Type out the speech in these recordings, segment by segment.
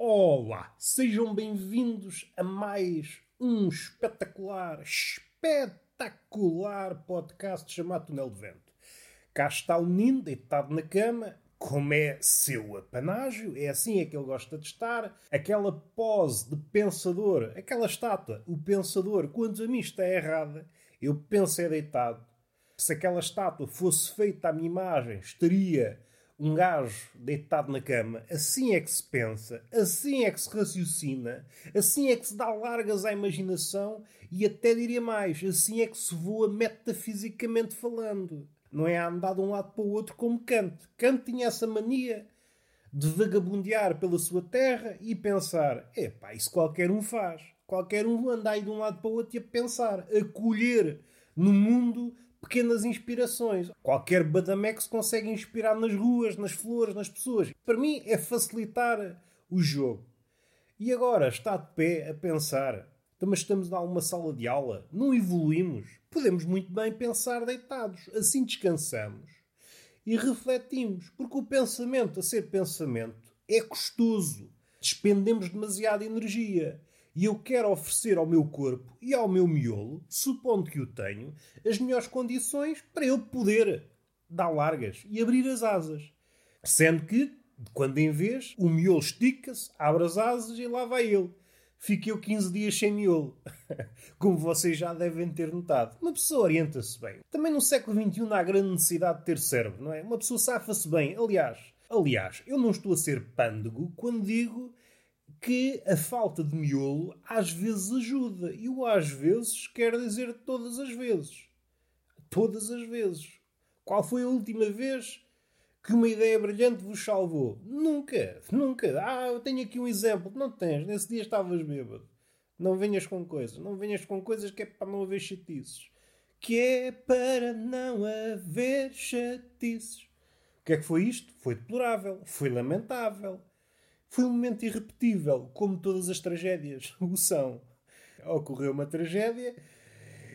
Olá, sejam bem-vindos a mais um espetacular, espetacular podcast chamado Túnel de Vento. Cá está o menino deitado na cama, como é seu apanágio, é assim é que ele gosta de estar, aquela pose de pensador, aquela estátua, o pensador, quando a mim está errada, eu penso é deitado. Se aquela estátua fosse feita à minha imagem, estaria um gajo deitado na cama, assim é que se pensa, assim é que se raciocina, assim é que se dá largas à imaginação e até diria mais, assim é que se voa metafisicamente falando. Não é a andar de um lado para o outro como Kant. Kant tinha essa mania de vagabundear pela sua terra e pensar: epá, isso qualquer um faz. Qualquer um anda aí de um lado para o outro e a pensar, a colher no mundo pequenas inspirações. Qualquer badamex consegue inspirar nas ruas, nas flores, nas pessoas. Para mim é facilitar o jogo. E agora está de pé a pensar. Então, mas estamos alguma sala de aula, não evoluímos. Podemos muito bem pensar deitados. Assim descansamos e refletimos. Porque o pensamento, a ser pensamento, é custoso. Despendemos demasiada energia e eu quero oferecer ao meu corpo e ao meu miolo, supondo que o tenho, as melhores condições para ele poder dar largas e abrir as asas. Sendo que, quando em vez, o miolo estica-se, abre as asas e lá vai ele. Fiquei eu 15 dias sem miolo. Como vocês já devem ter notado. Uma pessoa orienta-se bem. Também no século XXI há grande necessidade de ter cérebro, não é? Uma pessoa safa-se bem. Aliás, aliás, eu não estou a ser pândego quando digo que a falta de miolo às vezes ajuda. E o às vezes quer dizer todas as vezes. Todas as vezes. Qual foi a última vez que uma ideia brilhante vos salvou? Nunca, nunca. Ah, eu tenho aqui um exemplo. Não tens, nesse dia estavas bêbado. Não venhas com coisas. Não venhas com coisas que é para não haver chatices. Que é para não haver chatices. O que é que foi isto? Foi deplorável. Foi lamentável. Foi um momento irrepetível, como todas as tragédias o são. Ocorreu uma tragédia,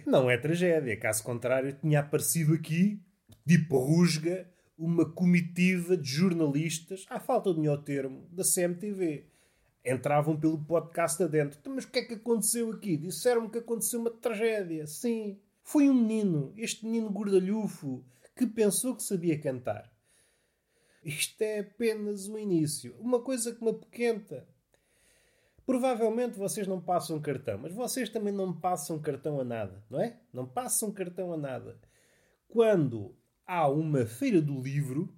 não é tragédia, caso contrário, tinha aparecido aqui, tipo rusga, uma comitiva de jornalistas, à falta de melhor termo, da CMTV. Entravam pelo podcast adentro. Então, mas o que é que aconteceu aqui? Disseram-me que aconteceu uma tragédia. Sim. Foi um menino, este menino gordalhufo, que pensou que sabia cantar. Isto é apenas o início. Uma coisa que me apoquenta. Provavelmente vocês não passam cartão, mas vocês também não passam cartão a nada, não é? Não passam cartão a nada. Quando há uma feira do livro,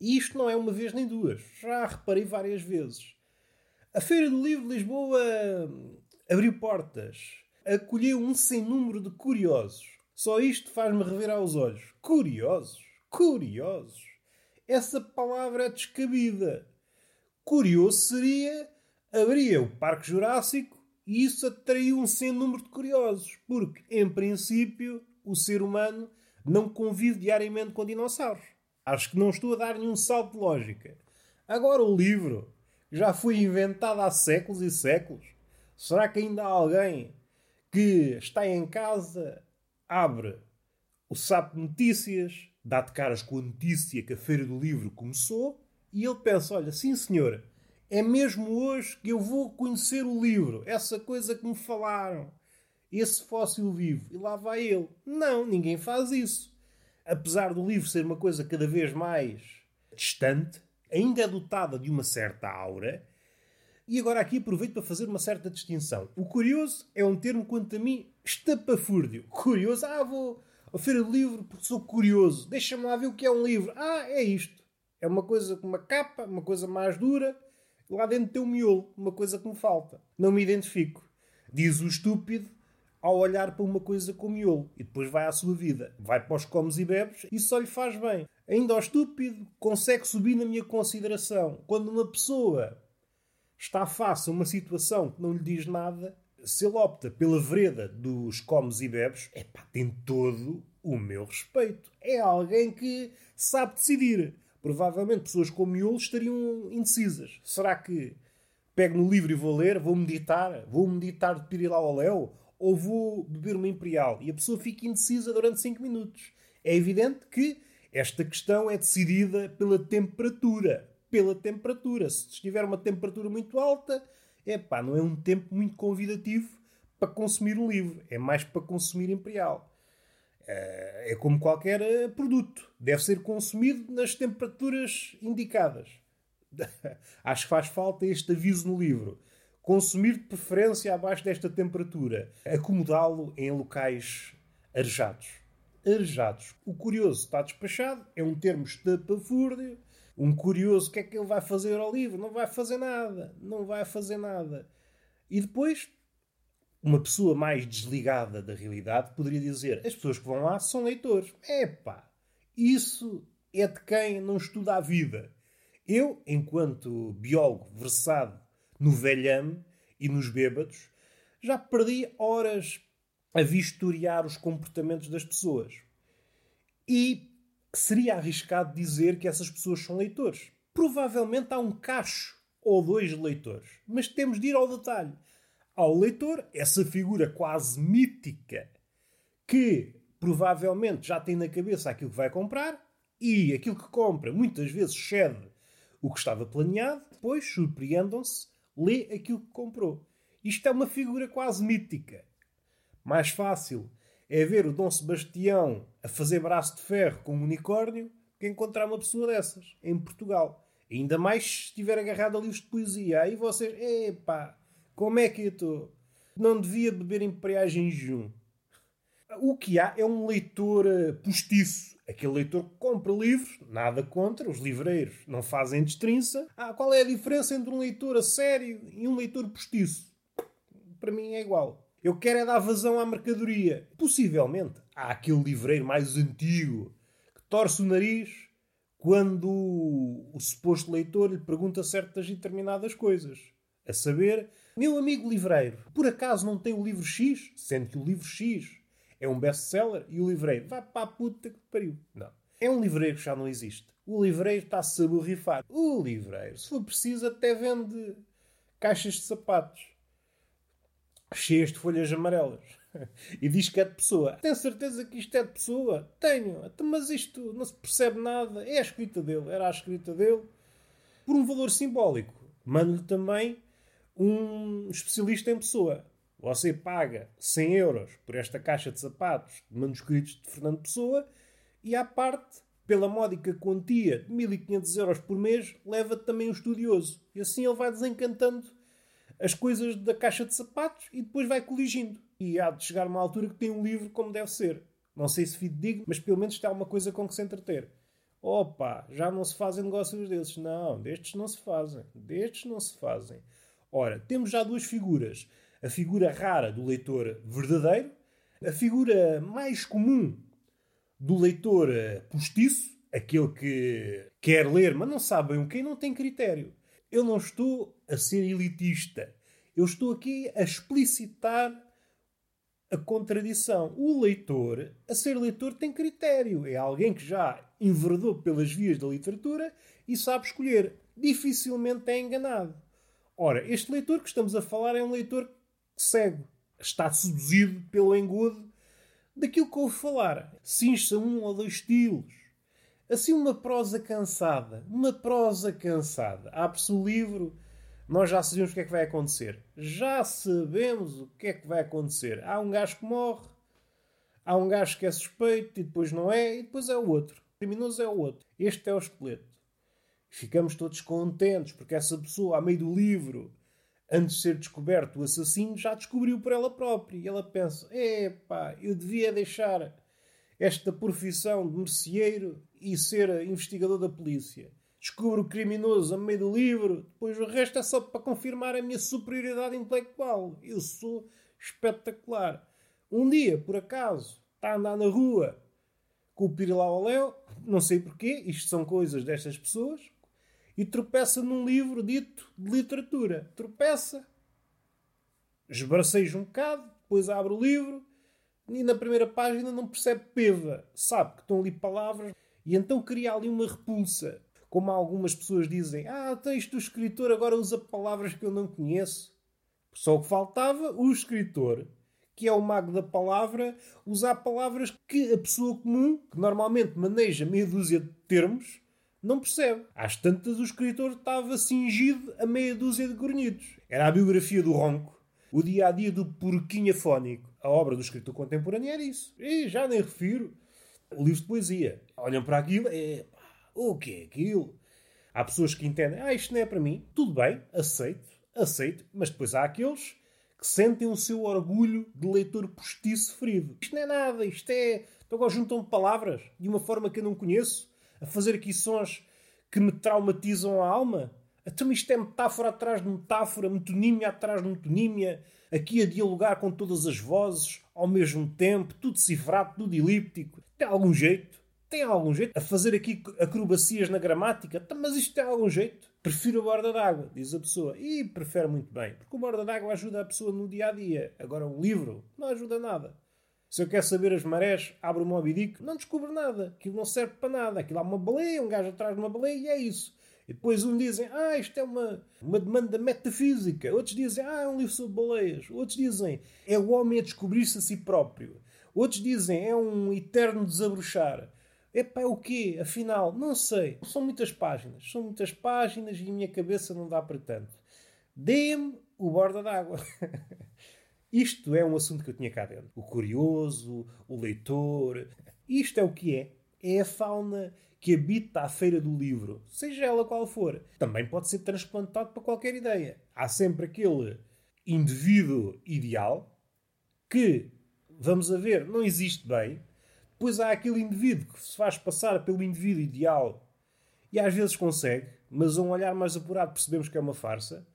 e isto não é uma vez nem duas, já reparei várias vezes. A Feira do Livro de Lisboa abriu portas, acolheu um sem número de curiosos. Só isto faz-me rever aos olhos. Curiosos, curiosos essa palavra é descabida. Curioso seria abria o Parque Jurássico e isso atraiu um sem número de curiosos, porque, em princípio, o ser humano não convive diariamente com dinossauros. Acho que não estou a dar nenhum salto de lógica. Agora, o livro já foi inventado há séculos e séculos. Será que ainda há alguém que está em casa, abre o Sapo Notícias, dá de caras com a notícia que a Feira do Livro começou e ele pensa: olha, sim senhora, é mesmo hoje que eu vou conhecer o livro, essa coisa que me falaram, esse fóssil vivo. E lá vai ele. Não, ninguém faz isso. Apesar do livro ser uma coisa cada vez mais distante, ainda é dotada de uma certa aura. E agora aqui aproveito para fazer uma certa distinção. O curioso é um termo, quanto a mim, estapafúrdio. Curioso, ah, vou, a feira de livro porque sou curioso. Deixa-me lá ver o que é um livro. Ah, é isto. É uma coisa com uma capa, uma coisa mais dura. Lá dentro tem um miolo, uma coisa que me falta. Não me identifico. Diz o estúpido ao olhar para uma coisa com miolo. E depois vai à sua vida. Vai para os comes e bebes e só lhe faz bem. Ainda ao estúpido consegue subir na minha consideração. Quando uma pessoa está face a uma situação que não lhe diz nada, se ele opta pela vereda dos comes e bebes, é pá, tem todo o meu respeito. É alguém que sabe decidir. Provavelmente pessoas como miolo estariam indecisas. Será que pego no livro e vou ler, vou meditar, vou meditar de pirilau ao léu, ou vou beber uma imperial? E a pessoa fica indecisa durante 5 minutos. É evidente que esta questão é decidida pela temperatura. pela temperatura. Se estiver uma temperatura muito alta, é pá, não é um tempo muito convidativo para consumir um livro. É mais para consumir imperial. Eh, é como qualquer eh, produto. Deve ser consumido nas temperaturas indicadas. Acho que faz falta este aviso no livro. Consumir de preferência abaixo desta temperatura. Acomodá-lo em locais arejados. Arejados. O curioso está despachado, é um termo estapafúrdio. Um curioso, o que é que ele vai fazer ao livro? Não vai fazer nada. Não vai fazer nada. E depois uma pessoa mais desligada da realidade poderia dizer: as pessoas que vão lá são leitores. Epá, isso é de quem não estuda a vida. Eu, enquanto biólogo versado no velhame e nos bêbados, já perdi horas a vistoriar os comportamentos das pessoas. E seria arriscado dizer que essas pessoas são leitores. Provavelmente há um cacho ou dois leitores, mas temos de ir ao detalhe ao leitor essa figura quase mítica que provavelmente já tem na cabeça aquilo que vai comprar e aquilo que compra muitas vezes cede o que estava planeado, depois surpreendam-se, lê aquilo que comprou. Isto é uma figura quase mítica. Mais fácil é ver o Dom Sebastião a fazer braço de ferro com um unicórnio que encontrar uma pessoa dessas em Portugal. Ainda mais se estiver agarrado a livros de poesia. Aí vocês, epá, como é que eu estou? Não devia beber imperiais em jejum. O que há é um leitor eh, postiço. Aquele leitor que compra livros, nada contra, os livreiros não fazem destrinça. Ah, qual é a diferença entre um leitor a sério e um leitor postiço? Para mim é igual. Eu quero é dar vazão à mercadoria. Possivelmente há aquele livreiro mais antigo que torce o nariz quando o suposto leitor lhe pergunta certas e determinadas coisas. A saber, meu amigo livreiro, por acaso não tem o livro X? Sendo que o livro X é um best-seller e o livreiro vai para a puta que pariu. Não. É um livreiro que já não existe. O livreiro está-se a borrifar. O livreiro, se for preciso, até vende caixas de sapatos cheias de folhas amarelas. E diz que é de pessoa. Tem certeza que isto é de pessoa? Tenho. Mas isto não se percebe nada. É a escrita dele. Era a escrita dele. Por um valor simbólico. Mando-lhe também um especialista em pessoa. Você paga 100 euros por esta caixa de sapatos de manuscritos de Fernando Pessoa e, à parte, pela módica quantia de 1500 euros por mês, leva também o estudioso. E assim ele vai desencantando as coisas da caixa de sapatos e depois vai coligindo. E há de chegar uma altura que tem um livro como deve ser. Não sei se fidedigno, mas pelo menos está uma coisa com que se entreter. Opa, já não se fazem negócios desses. Não, destes não se fazem. Destes não se fazem. Ora, temos já duas figuras. A figura rara do leitor verdadeiro, a figura mais comum do leitor postiço, aquele que quer ler, mas não sabe bem o que não tem critério. Eu não estou a ser elitista. Eu estou aqui a explicitar a contradição. O leitor, a ser leitor, tem critério. É alguém que já enverdou pelas vias da literatura e sabe escolher. Dificilmente é enganado. Ora, este leitor que estamos a falar é um leitor cego. Está seduzido pelo engodo daquilo que ouve falar. Cincha um ou dois estilos. Assim, uma prosa cansada. Uma prosa cansada. Abre-se o livro, nós já sabemos o que é que vai acontecer. Já sabemos o que é que vai acontecer. Há um gajo que morre, há um gajo que é suspeito e depois não é, e depois é o outro. O criminoso é o outro. Este é o esqueleto. Ficamos todos contentes porque essa pessoa, a meio do livro, antes de ser descoberto o assassino, já descobriu por ela própria. E ela pensa: epá, eu devia deixar esta profissão de merceeiro e ser investigador da polícia. Descubro o criminoso a meio do livro, depois o resto é só para confirmar a minha superioridade intelectual. Eu sou espetacular. Um dia, por acaso, está a andar na rua com o Pirilau Léo, não sei porquê, isto são coisas destas pessoas, e tropeça num livro dito de literatura. Tropeça, esbraceja um bocado, depois abre o livro e na primeira página não percebe peva. Sabe que estão ali palavras e então cria ali uma repulsa. Como algumas pessoas dizem, ah, tens o escritor agora usa palavras que eu não conheço. Só o que faltava, o escritor, que é o mago da palavra, usar palavras que a pessoa comum, que normalmente maneja meia dúzia de termos, não percebe. Às tantas, o escritor estava cingido a meia dúzia de cornitos. Era a biografia do ronco, o dia a dia do porquinho afónico. A obra do escritor contemporâneo era isso. E já nem refiro o livro de poesia. Olham para aquilo, é o que é aquilo? Há pessoas que entendem, ah, isto não é para mim. Tudo bem, aceito, aceito, mas depois há aqueles que sentem o seu orgulho de leitor postiço ferido. Isto não é nada, isto é. Então agora juntam palavras de uma forma que eu não conheço a fazer aqui sons que me traumatizam a alma? Então isto é metáfora atrás de metáfora, metonímia atrás de metonímia, aqui a dialogar com todas as vozes ao mesmo tempo, tudo cifrado, tudo elíptico. Tem algum jeito? Tem algum jeito? A fazer aqui acrobacias na gramática? Então, mas isto tem algum jeito? Prefiro a borda d'água, diz a pessoa. E prefere muito bem, porque o borda d'água ajuda a pessoa no dia a dia. Agora, um livro não ajuda nada. Se eu quero saber as marés, abro o Moby Dick, não descubro nada. Aquilo não serve para nada. Aquilo há uma baleia, um gajo atrás de uma baleia e é isso. E depois uns dizem, ah, isto é uma, uma demanda metafísica. Outros dizem, ah, é um livro sobre baleias. Outros dizem, é o homem a descobrir-se a si próprio. Outros dizem, é um eterno desabrochar. Epá, é o quê? Afinal, não sei. São muitas páginas. São muitas páginas e a minha cabeça não dá para tanto. Dê-me o borda d'água. Isto é um assunto que eu tinha cá dentro. O curioso, o leitor. Isto é o que é. É a fauna que habita a feira do livro, seja ela qual for. Também pode ser transplantado para qualquer ideia. Há sempre aquele indivíduo ideal que, vamos a ver, não existe bem. Depois há aquele indivíduo que se faz passar pelo indivíduo ideal e às vezes consegue, mas a um olhar mais apurado percebemos que é uma farsa.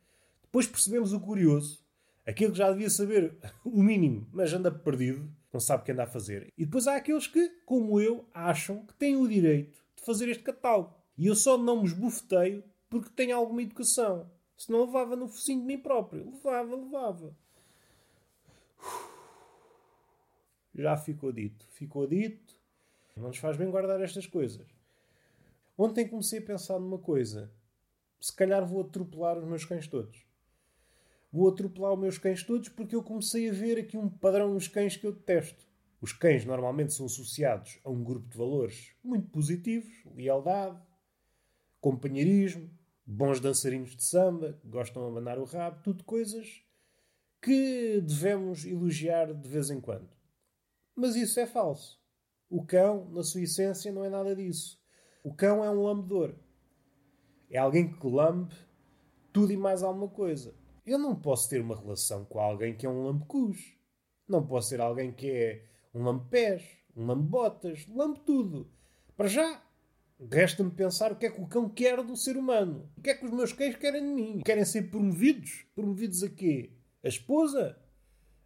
Depois percebemos o curioso Aquele que já devia saber o mínimo, mas anda perdido, não sabe o que anda a fazer. E depois há aqueles que, como eu, acham que têm o direito de fazer este catálogo. E eu só não me esbofeteio porque tenho alguma educação. Se não levava no focinho de mim próprio. Levava, levava. Já ficou dito. Ficou dito. Não nos faz bem guardar estas coisas. Ontem comecei a pensar numa coisa. Se calhar vou atropelar os meus cães todos vou atropelar os meus cães todos porque eu comecei a ver aqui um padrão nos cães que eu detesto. Os cães normalmente são associados a um grupo de valores muito positivos: lealdade, companheirismo, bons dançarinos de samba, que gostam de abanar o rabo, tudo coisas que devemos elogiar de vez em quando. Mas isso é falso. O cão, na sua essência, não é nada disso. O cão é um lambedor. É alguém que lambe tudo e mais alguma coisa. Eu não posso ter uma relação com alguém que é um lambecus. Não posso ser alguém que é um lambepés, um lambebotas, lambe tudo. Para já, resta-me pensar o que é que o cão quer do ser humano. O que é que os meus cães querem de mim? Querem ser promovidos? Promovidos a quê? A esposa?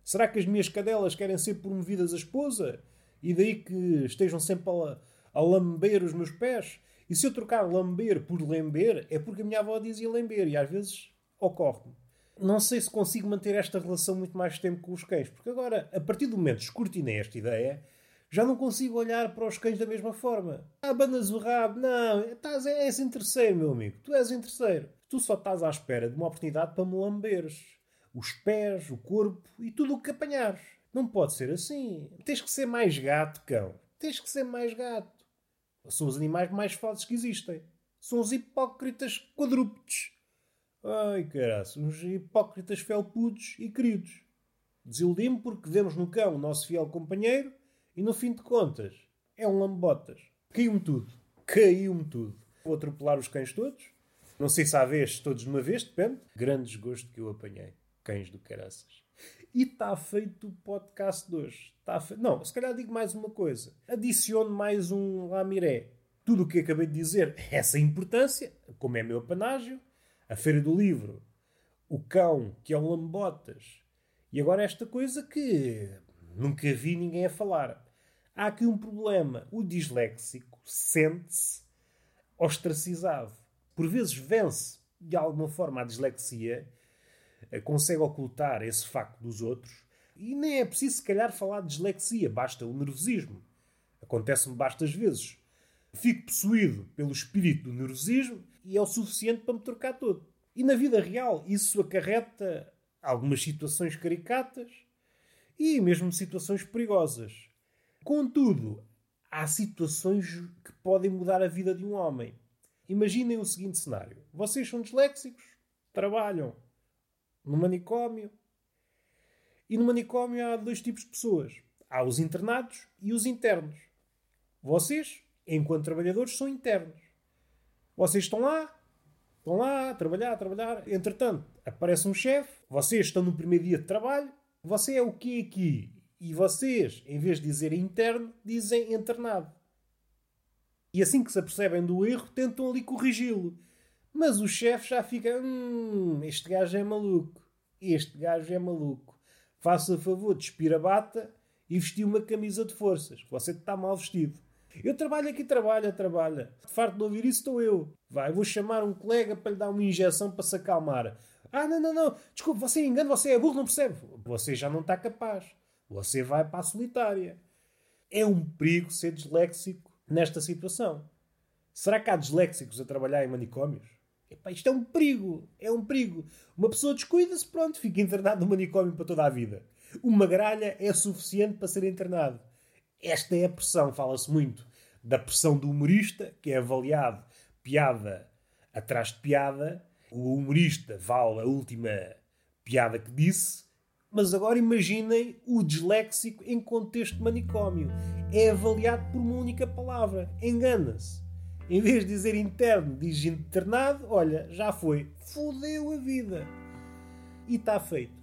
Será que as minhas cadelas querem ser promovidas a esposa? E daí que estejam sempre a, a lamber os meus pés? E se eu trocar lamber por lember, é porque a minha avó dizia lember, e às vezes ocorre-me não sei se consigo manter esta relação muito mais tempo com os cães, porque agora, a partir do momento que escrutinei esta ideia, já não consigo olhar para os cães da mesma forma. Ah, bandas o rabo, não, estás, és interesseiro, meu amigo, tu és interesseiro. Tu só estás à espera de uma oportunidade para me lamberes os pés, o corpo e tudo o que apanhares. Não pode ser assim. Tens que ser mais gato, cão. Tens que ser mais gato. São os animais mais falsos que existem. São os hipócritas quadrúpedes. Ai, caraças, uns hipócritas felpudos e queridos. Desiludi-me porque vemos no cão o nosso fiel companheiro e, no fim de contas, é um lambotas. Caiu-me tudo. Caiu-me tudo. Vou atropelar os cães todos. Não sei se há vez, todos de uma vez, depende. Grande desgosto que eu apanhei. Cães do caraças. E está feito o podcast de hoje. Está fe... Não, se calhar digo mais uma coisa. Adicione mais um lamiré. Tudo o que acabei de dizer, essa importância, como é meu apanágio, a Feira do Livro, o cão, que é o Lambotas, e agora esta coisa que nunca vi ninguém a falar. Há aqui um problema. O disléxico sente-se ostracizado. Por vezes vence de alguma forma a dislexia, eh, consegue ocultar esse facto dos outros, e nem é preciso, se calhar, falar de dislexia, basta o nervosismo. Acontece-me bastas vezes. Fico possuído pelo espírito do nervosismo e é o suficiente para me trocar todo. E na vida real isso acarreta algumas situações caricatas e mesmo situações perigosas. Contudo, há situações que podem mudar a vida de um homem. imaginem o seguinte cenário: vocês são disléxicos, trabalham no manicômio, e no manicômio há dois tipos de pessoas: há os internados e os internos. Vocês, enquanto trabalhadores, são internos. Vocês estão lá, estão lá a trabalhar, a trabalhar. Entretanto, aparece um chefe, vocês estão no primeiro dia de trabalho, você é o quê aqui? E vocês, em vez de dizer interno, dizem internado. E assim que se apercebem do erro, tentam ali corrigi-lo. Mas o chefe já fica: hum, este gajo é maluco. Este gajo é maluco. Faça favor, despir a bata e vestir uma camisa de forças. Você está mal vestido. Eu trabalho aqui, trabalha, trabalha. Farto de ouvir isso estou eu. Vai, vou chamar um colega para lhe dar uma injeção para se acalmar. Ah, não, não, não. Desculpe, você é engana, você é burro, não percebe. Você já não está capaz. Você vai para a solitária. É um perigo ser disléxico nesta situação. Será que há disléxicos a trabalhar em manicômios? Epá, isto é um perigo. É um perigo. Uma pessoa descuida-se, pronto, fica internado no manicômio para toda a vida. Uma gralha é suficiente para ser internado. Esta é a pressão. Fala-se muito da pressão do humorista, que é avaliado piada atrás de piada. O humorista vale a última piada que disse. Mas agora imaginem o disléxico em contexto manicômio. É avaliado por uma única palavra. Engana-se. Em vez de dizer interno, diz internado. Olha, já foi. Fodeu a vida. E está feito.